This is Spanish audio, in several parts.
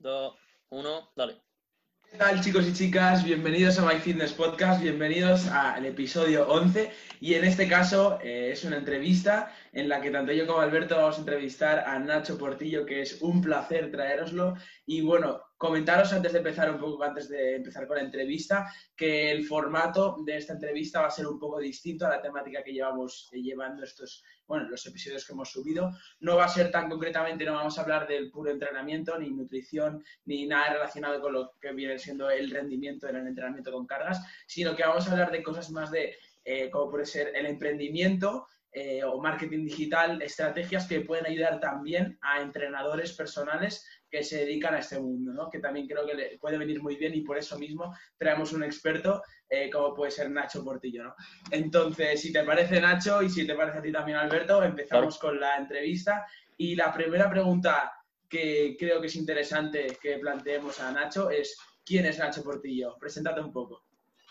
2, 1, dale. ¿Qué tal chicos y chicas? Bienvenidos a My Fitness Podcast, bienvenidos al episodio 11 y en este caso eh, es una entrevista en la que tanto yo como Alberto vamos a entrevistar a Nacho Portillo, que es un placer traeroslo y bueno, comentaros antes de empezar un poco, antes de empezar con la entrevista, que el formato de esta entrevista va a ser un poco distinto a la temática que llevamos eh, llevando estos, bueno, los episodios que hemos subido. No va a ser tan concretamente, no vamos a hablar del puro entrenamiento, ni nutrición, ni nada relacionado con lo que viene siendo el rendimiento en el entrenamiento con cargas, sino que vamos a hablar de cosas más de, eh, como puede ser el emprendimiento, eh, o marketing digital, estrategias que pueden ayudar también a entrenadores personales que se dedican a este mundo, ¿no? que también creo que le puede venir muy bien y por eso mismo traemos un experto eh, como puede ser Nacho Portillo. ¿no? Entonces, si te parece Nacho y si te parece a ti también Alberto, empezamos con la entrevista y la primera pregunta que creo que es interesante que planteemos a Nacho es ¿quién es Nacho Portillo? Preséntate un poco.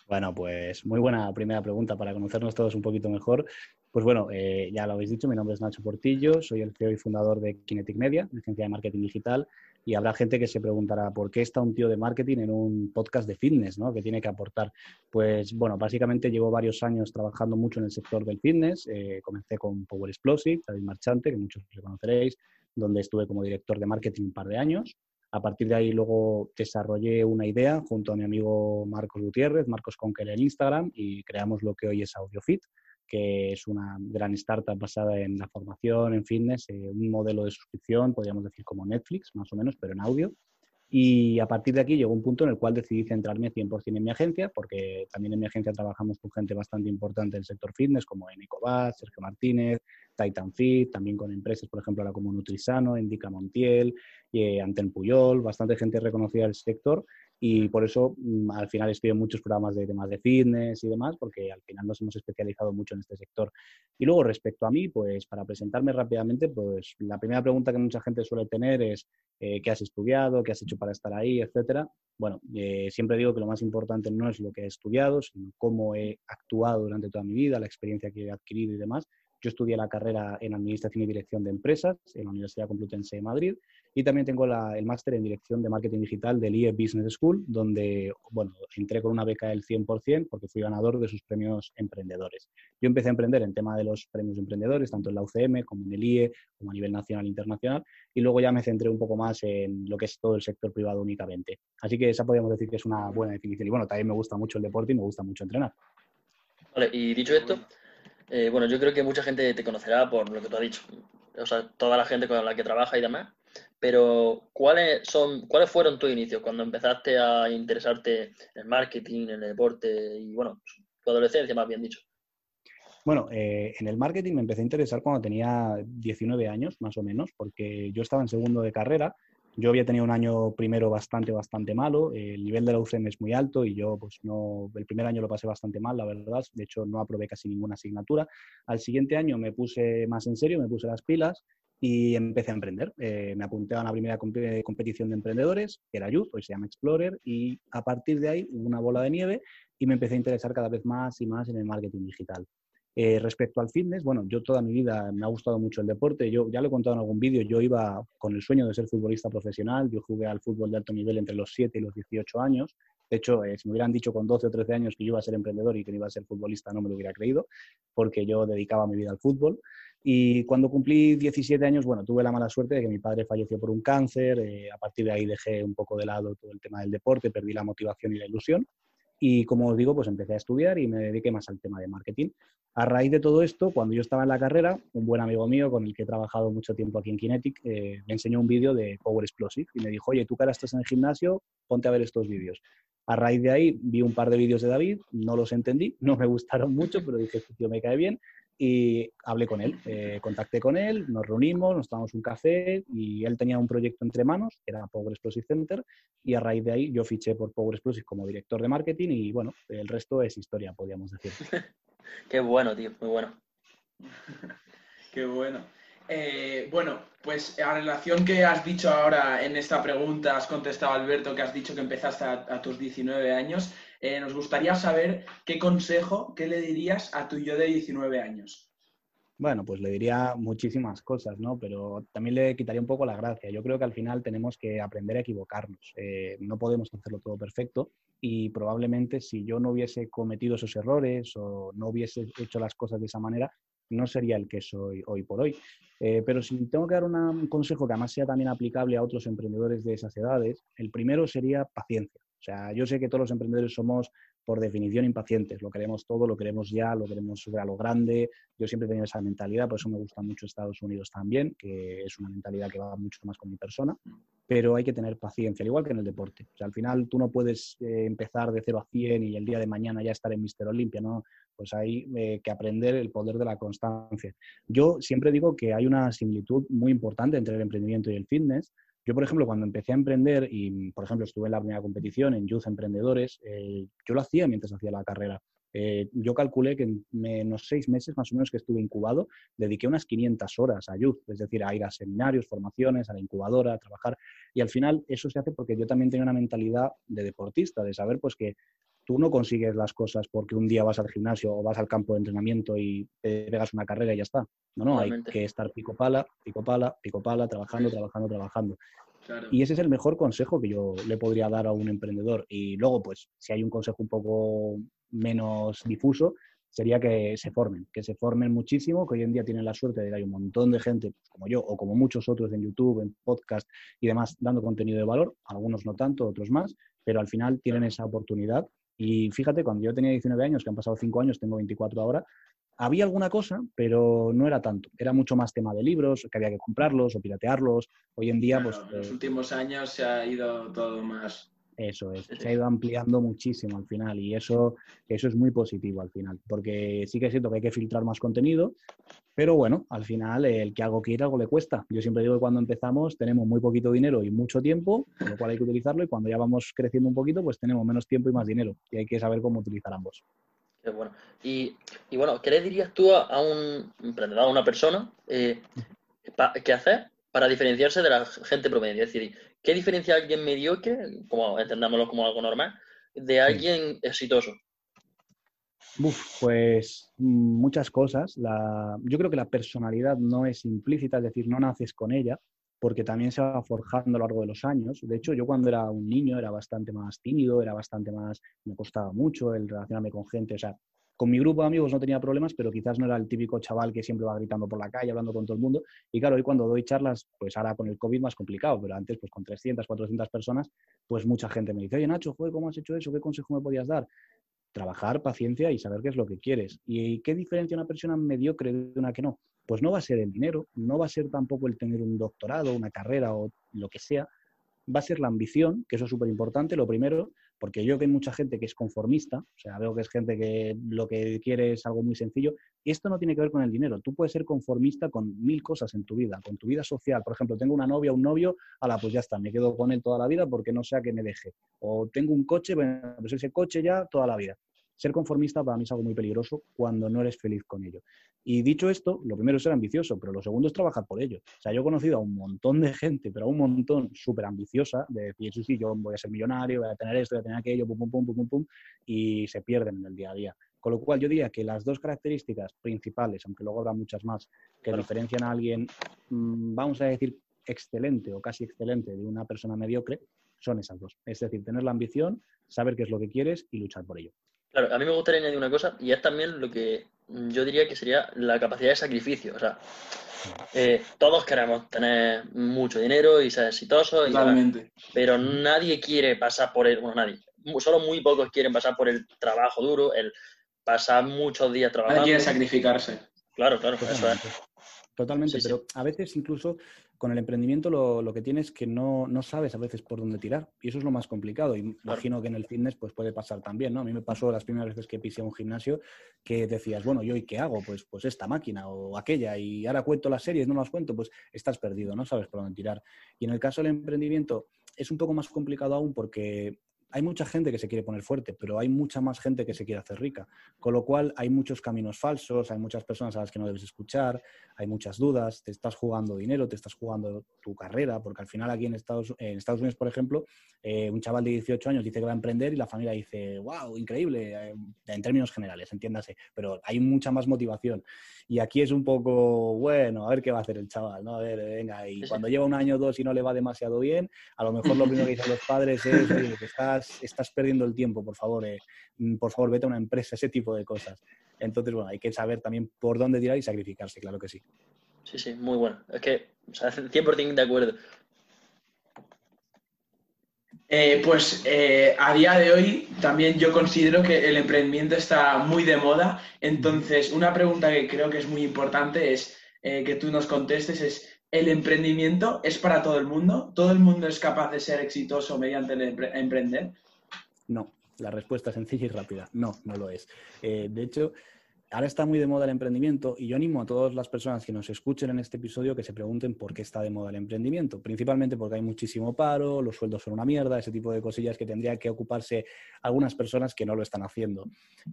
Bueno, pues muy buena primera pregunta para conocernos todos un poquito mejor. Pues bueno, eh, ya lo habéis dicho, mi nombre es Nacho Portillo, soy el CEO y fundador de Kinetic Media, agencia de marketing digital, y habrá gente que se preguntará por qué está un tío de marketing en un podcast de fitness, ¿no? ¿Qué tiene que aportar? Pues bueno, básicamente llevo varios años trabajando mucho en el sector del fitness. Eh, comencé con Power Explosive, David Marchante, que muchos reconoceréis, donde estuve como director de marketing un par de años. A partir de ahí luego desarrollé una idea junto a mi amigo Marcos Gutiérrez, Marcos Conquer en Instagram, y creamos lo que hoy es AudioFit que es una gran startup basada en la formación, en fitness, eh, un modelo de suscripción, podríamos decir como Netflix, más o menos, pero en audio. Y a partir de aquí llegó un punto en el cual decidí centrarme 100% en mi agencia, porque también en mi agencia trabajamos con gente bastante importante del sector fitness, como en Ecobat, Sergio Martínez, Titan Fit, también con empresas, por ejemplo, la como Nutrisano, Indica Montiel, eh, Anten Puyol, bastante gente reconocida del sector y por eso mm, al final en muchos programas de temas de fitness y demás, porque al final nos hemos especializado mucho en este sector. Y luego respecto a mí, pues para presentarme rápidamente, pues la primera pregunta que mucha gente suele tener es eh, ¿qué has estudiado? ¿Qué has hecho para estar ahí? Etcétera. Bueno, eh, siempre digo que lo más importante no es lo que he estudiado, sino cómo he actuado durante toda mi vida, la experiencia que he adquirido y demás. Yo estudié la carrera en Administración y Dirección de Empresas en la Universidad Complutense de Madrid y también tengo el máster en Dirección de Marketing Digital del IE Business School, donde, bueno, entré con una beca del 100% porque fui ganador de sus premios emprendedores. Yo empecé a emprender en tema de los premios emprendedores, tanto en la UCM como en el IE, como a nivel nacional e internacional, y luego ya me centré un poco más en lo que es todo el sector privado únicamente. Así que esa podríamos decir que es una buena definición. Y bueno, también me gusta mucho el deporte y me gusta mucho entrenar. Vale, y dicho esto, eh, bueno, yo creo que mucha gente te conocerá por lo que tú has dicho, o sea, toda la gente con la que trabaja y demás, pero ¿cuáles, son, ¿cuáles fueron tus inicios cuando empezaste a interesarte en marketing, en el deporte y, bueno, tu adolescencia, más bien dicho? Bueno, eh, en el marketing me empecé a interesar cuando tenía 19 años, más o menos, porque yo estaba en segundo de carrera yo había tenido un año primero bastante, bastante malo. El nivel de la UCM es muy alto y yo, pues no, el primer año lo pasé bastante mal, la verdad. De hecho, no aprobé casi ninguna asignatura. Al siguiente año me puse más en serio, me puse las pilas y empecé a emprender. Eh, me apunté a una primera competición de emprendedores, que era Youth, hoy se llama Explorer, y a partir de ahí una bola de nieve y me empecé a interesar cada vez más y más en el marketing digital. Eh, respecto al fitness, bueno, yo toda mi vida me ha gustado mucho el deporte. Yo ya lo he contado en algún vídeo, yo iba con el sueño de ser futbolista profesional. Yo jugué al fútbol de alto nivel entre los 7 y los 18 años. De hecho, eh, si me hubieran dicho con 12 o 13 años que yo iba a ser emprendedor y que no iba a ser futbolista, no me lo hubiera creído, porque yo dedicaba mi vida al fútbol. Y cuando cumplí 17 años, bueno, tuve la mala suerte de que mi padre falleció por un cáncer. Eh, a partir de ahí dejé un poco de lado todo el tema del deporte, perdí la motivación y la ilusión. Y como os digo, pues empecé a estudiar y me dediqué más al tema de marketing. A raíz de todo esto, cuando yo estaba en la carrera, un buen amigo mío con el que he trabajado mucho tiempo aquí en Kinetic, eh, me enseñó un vídeo de Power Explosive y me dijo, oye, tú que ahora estás en el gimnasio, ponte a ver estos vídeos. A raíz de ahí vi un par de vídeos de David, no los entendí, no me gustaron mucho, pero dije, este tío me cae bien y hablé con él, eh, contacté con él, nos reunimos, nos tomamos un café y él tenía un proyecto entre manos, que era Power Explosive Center, y a raíz de ahí yo fiché por Power Explosive como director de marketing y bueno, el resto es historia, podríamos decir. Qué bueno, tío, muy bueno. Qué bueno. Eh, bueno, pues a relación que has dicho ahora en esta pregunta, has contestado Alberto que has dicho que empezaste a tus 19 años. Eh, nos gustaría saber qué consejo, qué le dirías a tu yo de 19 años. Bueno, pues le diría muchísimas cosas, ¿no? Pero también le quitaría un poco la gracia. Yo creo que al final tenemos que aprender a equivocarnos. Eh, no podemos hacerlo todo perfecto y probablemente si yo no hubiese cometido esos errores o no hubiese hecho las cosas de esa manera, no sería el que soy hoy por hoy. Eh, pero si tengo que dar un consejo que además sea también aplicable a otros emprendedores de esas edades, el primero sería paciencia. O sea, yo sé que todos los emprendedores somos por definición impacientes, lo queremos todo, lo queremos ya, lo queremos a lo grande. Yo siempre he tenido esa mentalidad, por eso me gusta mucho Estados Unidos también, que es una mentalidad que va mucho más con mi persona, pero hay que tener paciencia, al igual que en el deporte. O sea, al final tú no puedes eh, empezar de 0 a 100 y el día de mañana ya estar en Mister Olympia, ¿no? Pues hay eh, que aprender el poder de la constancia. Yo siempre digo que hay una similitud muy importante entre el emprendimiento y el fitness, yo, por ejemplo, cuando empecé a emprender y, por ejemplo, estuve en la primera competición en Youth Emprendedores, eh, yo lo hacía mientras hacía la carrera. Eh, yo calculé que en unos seis meses más o menos que estuve incubado, dediqué unas 500 horas a Youth, es decir, a ir a seminarios, formaciones, a la incubadora, a trabajar. Y al final eso se hace porque yo también tenía una mentalidad de deportista, de saber pues que tú no consigues las cosas porque un día vas al gimnasio o vas al campo de entrenamiento y te pegas una carrera y ya está. No, no, hay que estar pico pala, pico pala, pico pala, trabajando, trabajando, trabajando. Y ese es el mejor consejo que yo le podría dar a un emprendedor. Y luego, pues, si hay un consejo un poco menos difuso, sería que se formen, que se formen muchísimo, que hoy en día tienen la suerte de que hay un montón de gente, pues, como yo o como muchos otros en YouTube, en podcast y demás, dando contenido de valor, algunos no tanto, otros más, pero al final tienen esa oportunidad y fíjate, cuando yo tenía 19 años, que han pasado 5 años, tengo 24 ahora, había alguna cosa, pero no era tanto. Era mucho más tema de libros, que había que comprarlos o piratearlos. Hoy en día, pues... En los eh, últimos años se ha ido todo más eso es, se ha ido ampliando muchísimo al final y eso, eso es muy positivo al final, porque sí que es cierto que hay que filtrar más contenido, pero bueno, al final el que algo quiere, algo le cuesta. Yo siempre digo que cuando empezamos tenemos muy poquito dinero y mucho tiempo, con lo cual hay que utilizarlo y cuando ya vamos creciendo un poquito, pues tenemos menos tiempo y más dinero y hay que saber cómo utilizar ambos. Qué bueno. Y, bueno, ¿qué le dirías tú a, un emprendedor, a una persona, eh, qué hacer para diferenciarse de la gente promedio? Es decir, ¿Qué diferencia alguien mediocre, como entendámoslo como algo normal, de alguien exitoso? pues mm, muchas cosas. yo creo que la personalidad no es implícita, es decir, no naces con ella, porque también se va forjando a lo largo de los años. De hecho, yo cuando era un niño era bastante más tímido, era bastante más, me costaba mucho el relacionarme con gente, o sea, con mi grupo de amigos no tenía problemas, pero quizás no era el típico chaval que siempre va gritando por la calle, hablando con todo el mundo. Y claro, hoy cuando doy charlas, pues ahora con el COVID más complicado, pero antes pues con 300, 400 personas, pues mucha gente me dice, oye Nacho, joder, ¿cómo has hecho eso? ¿Qué consejo me podías dar? Trabajar, paciencia y saber qué es lo que quieres. ¿Y qué diferencia una persona mediocre de una que no? Pues no va a ser el dinero, no va a ser tampoco el tener un doctorado, una carrera o lo que sea, va a ser la ambición, que eso es súper importante, lo primero, porque yo que hay mucha gente que es conformista, o sea, veo que es gente que lo que quiere es algo muy sencillo, y esto no tiene que ver con el dinero, tú puedes ser conformista con mil cosas en tu vida, con tu vida social, por ejemplo, tengo una novia, un novio, la pues ya está, me quedo con él toda la vida porque no sea que me deje, o tengo un coche, bueno, pues ese coche ya toda la vida. Ser conformista para mí es algo muy peligroso cuando no eres feliz con ello. Y dicho esto, lo primero es ser ambicioso, pero lo segundo es trabajar por ello. O sea, yo he conocido a un montón de gente, pero a un montón súper ambiciosa, de decir, sí, sí, yo voy a ser millonario, voy a tener esto, voy a tener aquello, pum, pum, pum, pum, pum, pum, y se pierden en el día a día. Con lo cual yo diría que las dos características principales, aunque luego habrá muchas más, que diferencian a alguien, mm, vamos a decir, excelente o casi excelente de una persona mediocre, son esas dos. Es decir, tener la ambición, saber qué es lo que quieres y luchar por ello. Claro, a mí me gustaría añadir una cosa, y es también lo que yo diría que sería la capacidad de sacrificio. O sea, eh, todos queremos tener mucho dinero y ser exitosos, Totalmente. pero nadie quiere pasar por el, bueno, nadie, solo muy pocos quieren pasar por el trabajo duro, el pasar muchos días trabajando. Nadie quiere sacrificarse. Claro, claro, eso es. Totalmente, pero a veces incluso con el emprendimiento lo, que tienes es que no, no, sabes a veces por dónde tirar. Y eso es lo más complicado. Y imagino que en el fitness pues puede pasar también, ¿no? A mí me pasó las primeras veces que pisé un gimnasio que decías, bueno, ¿yo y qué hago? Pues, pues esta máquina o aquella. Y ahora cuento las series, no las cuento, pues estás perdido, no sabes por dónde tirar. Y en el caso del emprendimiento es un poco más complicado aún porque hay mucha gente que se quiere poner fuerte, pero hay mucha más gente que se quiere hacer rica. Con lo cual hay muchos caminos falsos, hay muchas personas a las que no debes escuchar, hay muchas dudas, te estás jugando dinero, te estás jugando tu carrera, porque al final aquí en Estados, en Estados Unidos, por ejemplo, eh, un chaval de 18 años dice que va a emprender y la familia dice, wow, increíble, eh, en términos generales, entiéndase, pero hay mucha más motivación. Y aquí es un poco, bueno, a ver qué va a hacer el chaval, ¿no? A ver, venga, y cuando lleva un año o dos y no le va demasiado bien, a lo mejor lo primero que dicen los padres es, oye, que estás, estás perdiendo el tiempo, por favor, eh, mm, por favor, vete a una empresa, ese tipo de cosas. Entonces, bueno, hay que saber también por dónde tirar y sacrificarse, claro que sí. Sí, sí, muy bueno. Es que, o sea, 100% de acuerdo. Eh, pues eh, a día de hoy también yo considero que el emprendimiento está muy de moda. Entonces, una pregunta que creo que es muy importante es eh, que tú nos contestes es, ¿el emprendimiento es para todo el mundo? ¿Todo el mundo es capaz de ser exitoso mediante el emprender? No, la respuesta es sencilla y rápida. No, no lo es. de hecho, ahora está muy de moda el emprendimiento y yo animo a todas las personas que nos escuchen en este episodio que se pregunten por qué está de moda el emprendimiento. Principalmente porque hay muchísimo paro, los sueldos son una mierda, ese tipo de cosillas que tendría que ocuparse algunas personas que no lo están haciendo.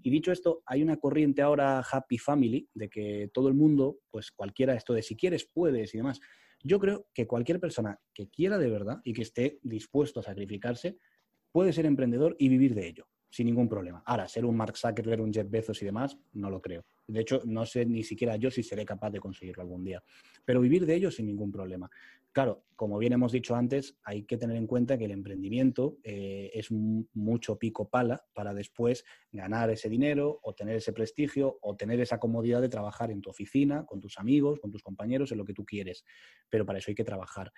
Y dicho esto, hay una corriente ahora happy family de que todo el mundo, pues cualquiera esto de si quieres, puedes y demás. Yo creo que cualquier persona que quiera de verdad y que esté dispuesto a sacrificarse puede ser emprendedor y vivir de ello sin ningún problema. Ahora, ser un Mark Zuckerberg, un Jeff Bezos y demás, no lo creo. De hecho, no sé ni siquiera yo si seré capaz de conseguirlo algún día. Pero vivir de ello sin ningún problema. Claro, como bien hemos dicho antes, hay que tener en cuenta que el emprendimiento eh, es mucho pico pala para después ganar ese dinero o tener ese prestigio o tener esa comodidad de trabajar en tu oficina, con tus amigos, con tus compañeros, en lo que tú quieres. Pero para eso hay que trabajar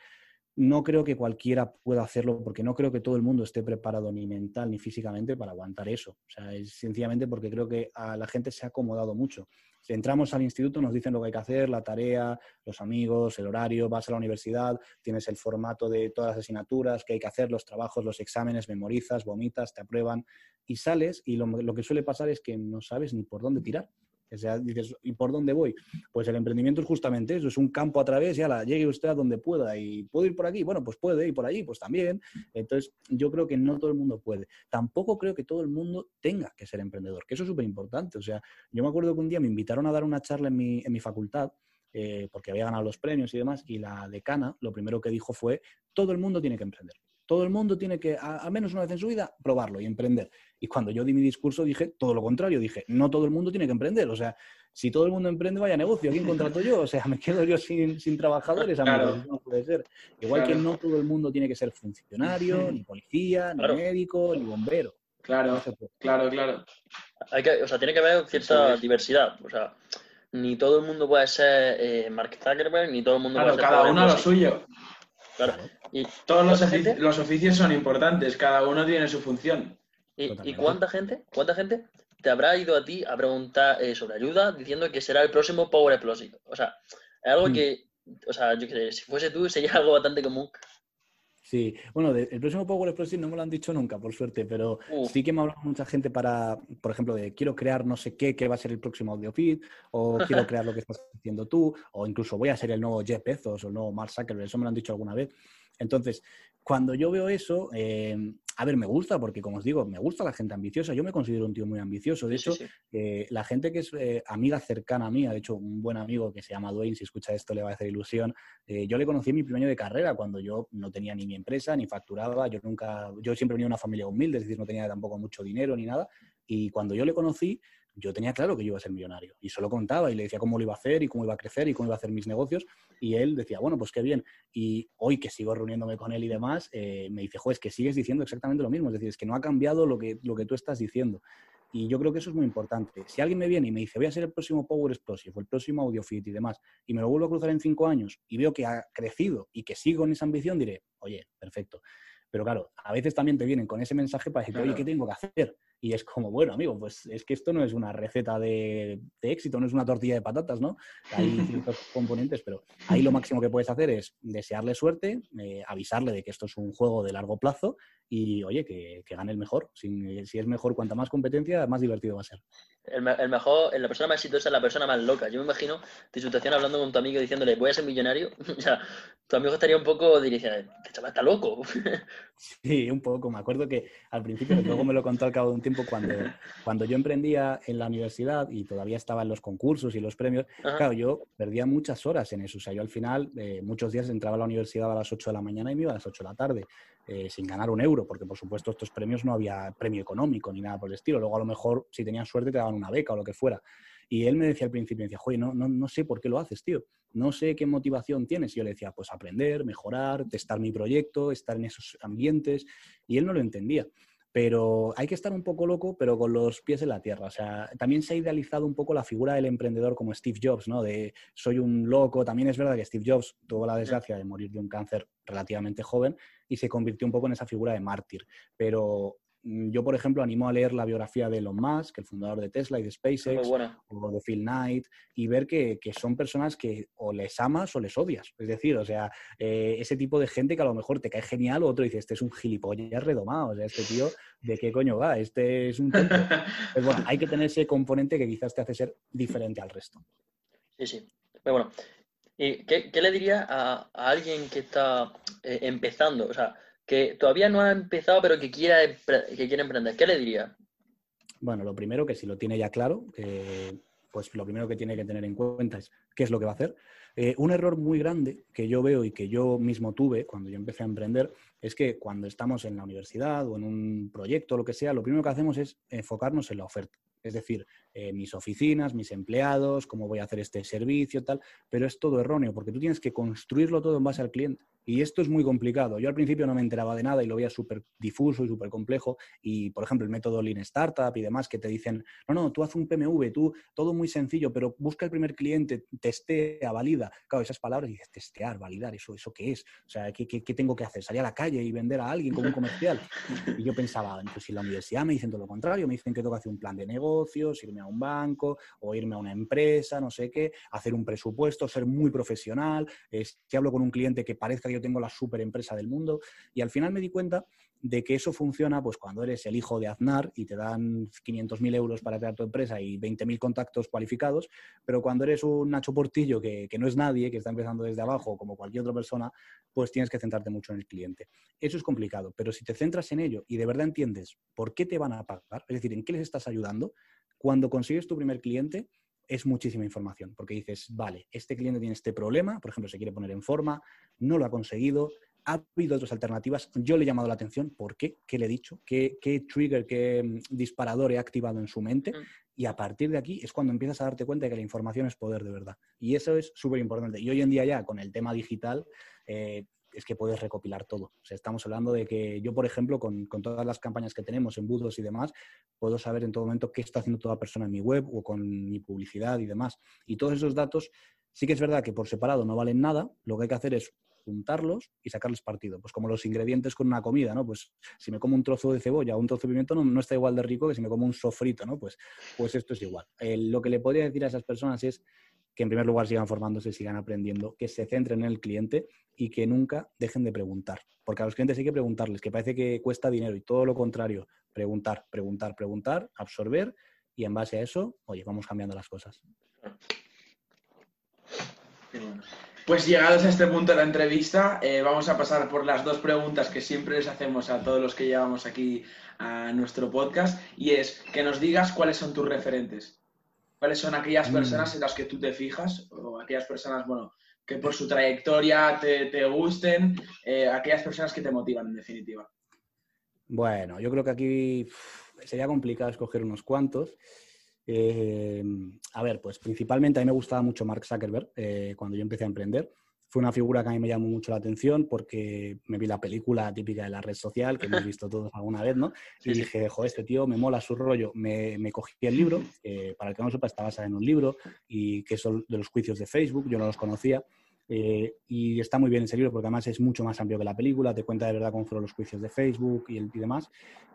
no creo que cualquiera pueda hacerlo porque no creo que todo el mundo esté preparado ni mental ni físicamente para aguantar eso. O sea, es sencillamente porque creo que a la gente se ha acomodado mucho. Si entramos al instituto, nos dicen lo que hay que hacer, la tarea, los amigos, el horario, vas a la universidad, tienes el formato de todas las asignaturas que hay que hacer, los trabajos, los exámenes, memorizas, vomitas, te aprueban y sales y lo, lo que suele pasar es que no sabes ni por dónde tirar. O sea, dices, ¿y por dónde voy? Pues el emprendimiento es justamente eso, es un campo a través y llegue usted a donde pueda. ¿Y puedo ir por aquí? Bueno, pues puede, y por allí, pues también. Entonces, yo creo que no todo el mundo puede. Tampoco creo que todo el mundo tenga que ser emprendedor, que eso es súper importante. O sea, yo me acuerdo que un día me invitaron a dar una charla en mi, en mi facultad, eh, porque había ganado los premios y demás, y la decana lo primero que dijo fue, todo el mundo tiene que emprender. Todo el mundo tiene que, al menos una vez en su vida, probarlo y emprender. Y cuando yo di mi discurso dije todo lo contrario, dije, no todo el mundo tiene que emprender. O sea, si todo el mundo emprende, vaya negocio, quién contrato yo? O sea, me quedo yo sin, sin trabajadores, no puede ser. Igual que no todo el mundo tiene que ser funcionario, ni policía, ni médico, ni bombero. Claro, claro, claro. Hay que, o sea, tiene que haber cierta diversidad. O sea, ni todo el mundo puede ser eh, Mark Zuckerberg, ni todo el mundo puede ser... cada uno lo suyo. Claro. Y todos los, oficios, los oficios son importantes, cada uno tiene su función. ¿Y, cuánta gente, cuánta gente te habrá ido a ti a preguntar eh, sobre ayuda diciendo que será el próximo Power Explosive? O sea, es algo mm. que, o sea, yo que si fuese tú sería algo bastante común. Sí, bueno, el próximo Power Explosive no me lo han dicho nunca, por suerte, pero sí que me ha hablado mucha gente para, por ejemplo, de quiero crear no sé qué, qué va a ser el próximo audio feed, o quiero crear lo que estás haciendo tú, o incluso voy a ser el nuevo Jeff Bezos o el nuevo Mark Zuckerberg, eso me lo han dicho alguna vez. Entonces, cuando yo veo eso, eh, a ver, me gusta, porque como os digo, me gusta la gente ambiciosa. Yo me considero un tío muy ambicioso. De hecho, eh, la gente que es eh, amiga cercana a mí, de hecho, un buen amigo que se llama Dwayne, si escucha esto le va a hacer ilusión. yo le conocí en mi primer año de carrera, cuando yo no tenía ni mi empresa, ni facturaba. Yo nunca, yo siempre venía de una familia humilde, es decir, no tenía tampoco mucho dinero ni nada. Y cuando yo le conocí, yo tenía claro que yo iba a ser millonario y solo contaba y le decía cómo lo iba a hacer y cómo iba a crecer y cómo iba a hacer mis negocios y él decía, bueno, pues qué bien. Y hoy que sigo reuniéndome con él y demás, eh, me dice, es que sigues diciendo exactamente lo mismo, es decir, es que no ha cambiado lo que, lo que tú estás diciendo. Y yo creo que eso es muy importante. Si alguien me viene y me dice, voy a ser el próximo Power Explosive o el próximo AudioFit y demás, y me lo vuelvo a cruzar en cinco años y veo que ha crecido y que sigo en esa ambición, diré, oye, perfecto. Pero claro, a veces también te vienen con ese mensaje para decir, oye, ¿qué tengo que hacer? Y es como, bueno, amigo, pues es que esto no es una receta de, éxito, no es una tortilla de patatas, ¿no? Hay ciertos componentes, pero ahí lo máximo que puedes hacer es desearle suerte, eh, avisarle de que esto es un juego de largo plazo y, oye, que, gane el mejor. Si, si, es mejor, cuanta más competencia, más divertido va a ser. El, mejor, la persona más exitosa es la persona más loca. Yo me imagino tu situación hablando con tu amigo diciéndole, voy a ser millonario. o sea, tu amigo estaría un poco dirigiendo, este chaval está loco. sí, un poco. Me acuerdo que al principio, luego me lo contó al cabo de un tiempo, cuando, cuando yo emprendía en la universidad y todavía estaba en los concursos y los premios, claro, yo perdía muchas horas en eso. O sea, yo al final, eh, muchos días entraba a la universidad a las 8 de la mañana y me iba a las 8 de la tarde. Eh, sin ganar un euro, porque por supuesto estos premios no había premio económico ni nada por el estilo. Luego a lo mejor si tenías suerte te daban una beca o lo que fuera. Y él me decía al principio, decía, joder, no, no, no sé por qué lo haces, tío. No sé qué motivación tienes. Y yo le decía, pues aprender, mejorar, testar mi proyecto, estar en esos ambientes. Y él no lo entendía pero hay que estar un poco loco, pero con los pies en la tierra. O sea, también se ha idealizado un poco la figura del emprendedor como Steve Jobs, ¿no? De soy un loco. También es verdad que Steve Jobs tuvo la desgracia de morir de un cáncer relativamente joven y se convirtió un poco en esa figura de mártir. Pero Mm, yo, por ejemplo, animo a leer la biografía de Elon Musk, el fundador de Tesla y de SpaceX, o de Phil Knight, y ver que, son personas que o les amas o les odias. Es decir, o sea, eh, ese tipo de gente que a lo mejor te cae genial, o otro dice, este es un gilipollas redomado, o sea, este tío, ¿de qué coño va? Este es un tonto. pues bueno, hay que tener ese componente que quizás te hace ser diferente al resto. Sí, sí. Pero bueno, ¿y qué, le diría a, alguien que está eh, empezando? O sea, que todavía no ha empezado, pero que quiera, que quiere emprender, ¿qué le diría? Bueno, lo primero que si lo tiene ya claro, pues lo primero que tiene que tener en cuenta es qué es lo que va a hacer. Eh, un error muy grande que yo veo y que yo mismo tuve cuando yo empecé a emprender es que cuando estamos en la universidad o en un proyecto o lo que sea, lo primero que hacemos es enfocarnos en la oferta. Es decir, eh, mis oficinas, mis empleados, cómo voy a hacer este servicio, tal, pero es todo erróneo porque tú tienes que construirlo todo en base al cliente. Y esto es muy complicado. Yo al principio no me enteraba de nada y lo veía súper difuso y súper complejo. Y, por ejemplo, el método Lean Startup y demás que te dicen, no, no, tú haz un PMV, tú, todo muy sencillo, pero busca el primer cliente, testea, valida. Claro, esas palabras, dices, testear, validar, ¿eso, eso qué es? O sea, ¿qué, qué, tengo que hacer? ¿Salir a la calle y vender a alguien como un comercial? Y yo pensaba, pues si la universidad me dicen todo lo contrario, me dicen que tengo que hacer un plan de negocios, irme a un banco o irme a una empresa, no sé qué, hacer un presupuesto, ser muy profesional. si hablo con un cliente que parezca que yo tengo la super empresa del mundo. Y al final me di cuenta de que eso funciona pues cuando eres el hijo de Aznar y te dan 500.000 euros para crear tu empresa y 20.000 contactos cualificados, pero cuando eres un Nacho Portillo que, que, no es nadie, que está empezando desde abajo como cualquier otra persona, pues tienes que centrarte mucho en el cliente. Eso es complicado, pero si te centras en ello y de verdad entiendes por qué te van a pagar, es decir, en qué les estás ayudando, cuando consigues tu primer cliente, es muchísima información, porque dices, vale, este cliente tiene este problema, por ejemplo, se quiere poner en forma, no lo ha conseguido, ha habido otras alternativas, yo le he llamado la atención, ¿por qué? ¿Qué le he dicho? ¿Qué, trigger, qué mm, disparador he activado en su mente? Mm. Y a partir de aquí es cuando empiezas a darte cuenta de que la información es poder de verdad. Y eso es súper importante. Y hoy en día ya con el tema digital, eh, es que puedes recopilar todo. O sea, estamos hablando de que yo, por ejemplo, con, todas las campañas que tenemos, en budos y demás, puedo saber en todo momento qué está haciendo toda persona en mi web o con mi publicidad y demás. Y todos esos datos, sí que es verdad que por separado no valen nada, lo que hay que hacer es juntarlos y sacarles partido. Pues como los ingredientes con una comida, ¿no? Pues si me como un trozo de cebolla o un trozo de pimiento no, está igual de rico que si me como un sofrito, ¿no? Pues, pues esto es igual. lo que le podría decir a esas personas es que en primer lugar sigan formándose, sigan aprendiendo, que se centren en el cliente y que nunca dejen de preguntar. Porque a los clientes hay que preguntarles, que parece que cuesta dinero y todo lo contrario, preguntar, preguntar, preguntar, absorber y en base a eso, oye, vamos cambiando las cosas. Pues llegados a este punto de la entrevista, eh, vamos a pasar por las dos preguntas que siempre les hacemos a todos los que llevamos aquí a nuestro podcast y es que nos digas cuáles son tus referentes. ¿Cuáles son aquellas mm. personas en las que tú te fijas o aquellas personas, bueno, que por su trayectoria te, gusten, eh, aquellas personas que te motivan en definitiva? Bueno, yo creo que aquí sería complicado escoger unos cuantos. Eh, a ver, pues principalmente a mí me gustaba mucho Mark Zuckerberg eh, cuando yo empecé a emprender fue una figura que a mí me llamó mucho la atención porque me vi la película típica de la red social que hemos visto todos alguna vez, ¿no? Y dije, joder, este tío me mola su rollo. Me, me cogí el libro, para el que no sepa, está basado en un libro y que son de los juicios de Facebook, yo no los conocía. Eh, y está muy bien ese libro porque además es mucho más amplio que la película, te cuenta de verdad cómo fueron los juicios de Facebook y, el, y demás.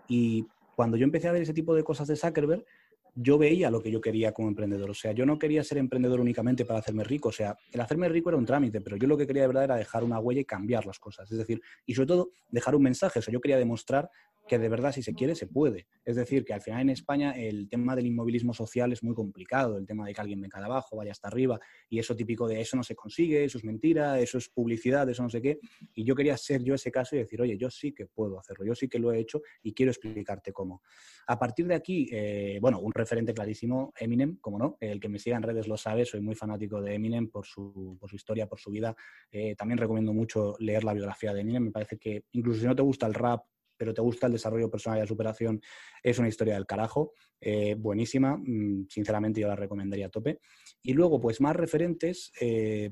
Y cuando yo empecé a ver ese tipo de cosas de Zuckerberg, yo veía lo que yo quería como emprendedor. O sea, yo no quería ser emprendedor únicamente para hacerme rico. O sea, el hacerme rico era un trámite, pero yo lo que quería de verdad era dejar una huella y cambiar las cosas. Es decir, y sobre todo dejar un mensaje. O sea, yo quería demostrar que de verdad si se quiere se puede. Es decir, que al final en España el tema del inmovilismo social es muy complicado, el tema de que alguien venga de abajo, vaya hasta arriba, y eso típico de eso no se consigue, eso es mentira, eso es publicidad, eso no sé qué. Y yo quería ser yo ese caso y decir, oye, yo sí que puedo hacerlo, yo sí que lo he hecho y quiero explicarte cómo. A partir de aquí, eh, bueno, un referente clarísimo, Eminem, como no, el que me siga en redes lo sabe, soy muy fanático de Eminem por su, por su historia, por su vida. Eh, también recomiendo mucho leer la biografía de Eminem, me parece que incluso si no te gusta el rap, pero te gusta el desarrollo personal y la superación, es una historia del carajo, eh, buenísima, mm, sinceramente yo la recomendaría a tope. Y luego, pues más referentes, eh,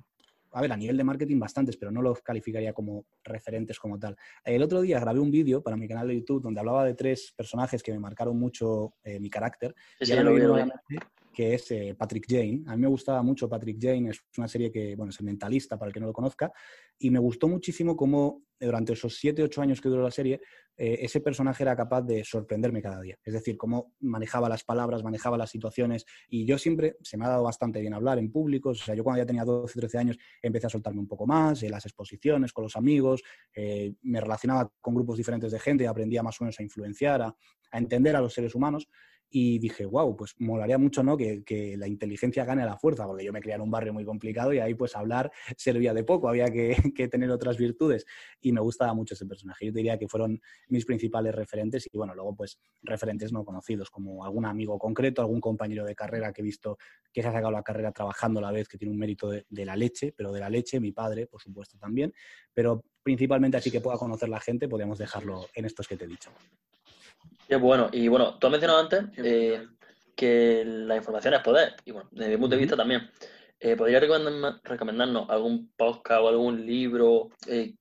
a ver, a nivel de marketing bastantes, pero no los calificaría como referentes como tal. El otro día grabé un vídeo para mi canal de YouTube donde hablaba de tres personajes que me marcaron mucho eh, mi carácter. Sí, lo que es Patrick Jane. A mí me gustaba mucho Patrick Jane, es una serie que, bueno, es el mentalista para el que no lo conozca, y me gustó muchísimo cómo durante esos 7, 8 años que duró la serie, eh, ese personaje era capaz de sorprenderme cada día. Es decir, cómo manejaba las palabras, manejaba las situaciones. Y yo siempre, se me ha dado bastante bien hablar en público. O sea, yo cuando ya tenía 12, 13 años empecé a soltarme un poco más en las exposiciones, con los amigos. Eh, me relacionaba con grupos diferentes de gente y aprendía más o menos a influenciar, a entender a los seres humanos y dije, wow, pues molaría mucho, ¿no? Que, que, la inteligencia gane a la fuerza, porque yo me crié en un barrio muy complicado y ahí pues hablar servía de poco, había que, que, tener otras virtudes y me gustaba mucho ese personaje. Yo diría que fueron mis principales referentes y bueno, luego pues referentes no conocidos, como algún amigo concreto, algún compañero de carrera que he visto que se ha sacado la carrera trabajando a la vez, que tiene un mérito de, de la leche, pero de la leche, mi padre, por supuesto, también, pero principalmente así que pueda conocer la gente, podríamos dejarlo en estos que te he dicho. Qué bueno. Y bueno, tú has mencionado antes eh, que la información es poder. Y bueno, desde mi punto de vista también. Eh, ¿Podrías recomendarnos algún podcast o algún libro eh,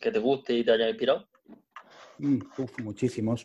que te guste y te haya inspirado? Mm, uf, muchísimos.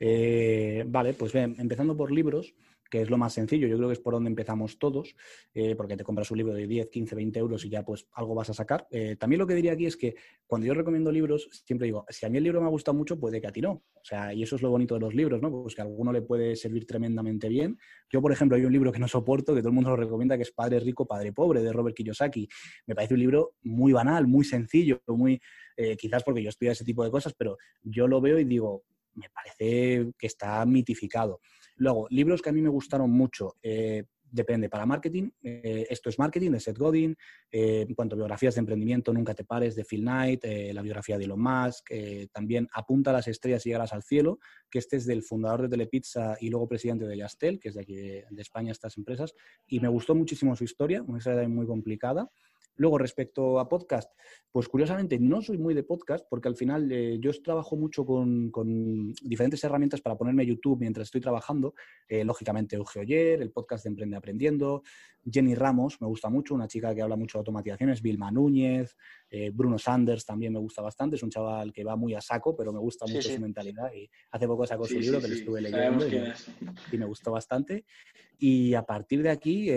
Eh, vale, pues bien, empezando por libros que es lo más sencillo. Yo creo que es por donde empezamos todos, eh, porque te compras un libro de 10, 15, 20 euros y ya pues algo vas a sacar. Eh, también lo que diría aquí es que cuando yo recomiendo libros, siempre digo, si a mí el libro me ha gustado mucho, puede que a ti no. O sea, y eso es lo bonito de los libros, ¿no? Pues que a alguno le puede servir tremendamente bien. Yo, por ejemplo, hay un libro que no soporto, que todo el mundo lo recomienda, que es Padre Rico, Padre Pobre, de Robert Kiyosaki. Me parece un libro muy banal, muy sencillo, muy... Eh, quizás porque yo estudio ese tipo de cosas, pero yo lo veo y digo, me parece que está mitificado. Luego, libros que a mí me gustaron mucho. Eh, depende, para marketing, eh, esto es marketing de Seth Godin, eh, en cuanto a biografías de emprendimiento, Nunca te pares de Phil Knight, la biografía de Elon Musk, también Apunta a las estrellas y llegarás al cielo, que este es del fundador de Telepizza y luego presidente de Yastel, que es de aquí de España estas empresas, y me gustó muchísimo su historia, una historia muy complicada. Luego, respecto a podcast, pues curiosamente no soy muy de podcast porque al final eh, yo trabajo mucho con, diferentes herramientas para ponerme YouTube mientras estoy trabajando. Eh, lógicamente, Euge Oyer, el podcast de Emprende Aprendiendo, Jenny Ramos, me gusta mucho, una chica que habla mucho de automatizaciones, Vilma Núñez, eh, Bruno Sanders también me gusta bastante, es un chaval que va muy a saco, pero me gusta mucho su mentalidad y hace poco sacó su libro que lo estuve leyendo y, me gustó bastante. Y a partir de aquí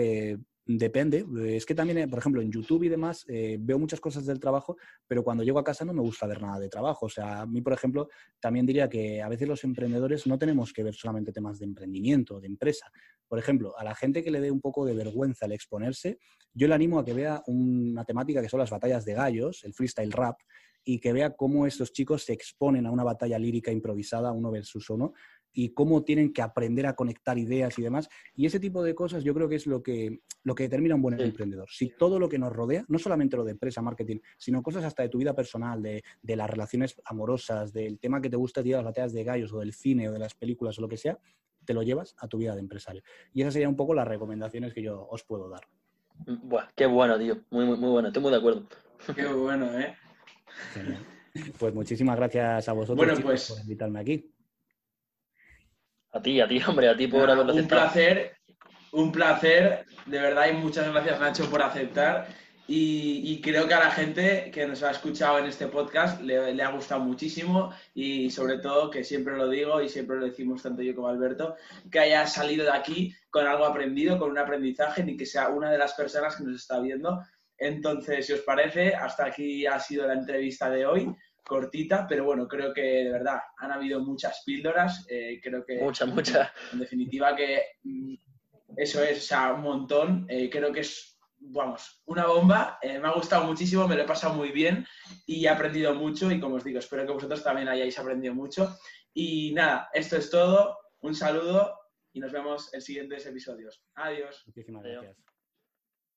Depende. Es que también, eh, por ejemplo, en YouTube y demás eh, veo muchas cosas del trabajo, pero cuando llego a casa no me gusta ver nada de trabajo. O sea, a mí, por ejemplo, también diría que a veces los emprendedores no tenemos que ver solamente temas de emprendimiento, de empresa. Por ejemplo, a la gente que le dé un poco de vergüenza el exponerse, yo le animo a que vea una temática que son las batallas de gallos, el freestyle rap, y que vea cómo estos chicos se exponen a una batalla lírica improvisada, uno versus uno, y cómo tienen que aprender a conectar ideas y demás. Y ese tipo de cosas yo creo que es lo que, lo que determina un buen emprendedor. Si todo lo que nos rodea, no solamente lo de empresa, marketing, sino cosas hasta de tu vida personal, de, de las relaciones amorosas, del tema que te gusta de las batallas de gallos o del cine o de las películas o lo que sea, te lo llevas a tu vida de empresario. Y esas serían un poco las recomendaciones que yo os puedo dar. Buah, qué bueno, tío. Muy, muy, muy bueno. Estoy muy de acuerdo. Qué bueno, ¿eh? Pues muchísimas gracias a vosotros bueno, pues, por invitarme aquí. A ti, a ti, hombre, a ti por haberlo Un placer, un placer, de verdad, y muchas gracias, Nacho, por aceptar. Y, creo que a la gente que nos ha escuchado en este podcast le, ha gustado muchísimo y sobre todo que siempre lo digo y siempre lo decimos tanto yo como Alberto, que haya salido de aquí con algo aprendido, con un aprendizaje, ni que sea una de las personas que nos está viendo. Entonces, si os parece, hasta aquí ha sido la entrevista de hoy. Cortita, pero bueno, creo que de verdad han habido muchas píldoras. eh, creo que. Muchas, muchas. En definitiva, que mm, eso es, o sea, un montón. Eh, creo que es, vamos, una bomba. Eh, me ha gustado muchísimo, me lo he pasado muy bien y he aprendido mucho. Y como os digo, espero que vosotros también hayáis aprendido mucho. Y nada, esto es todo. Un saludo y nos vemos en siguientes episodios. Adiós. Muchísimas Adiós. gracias.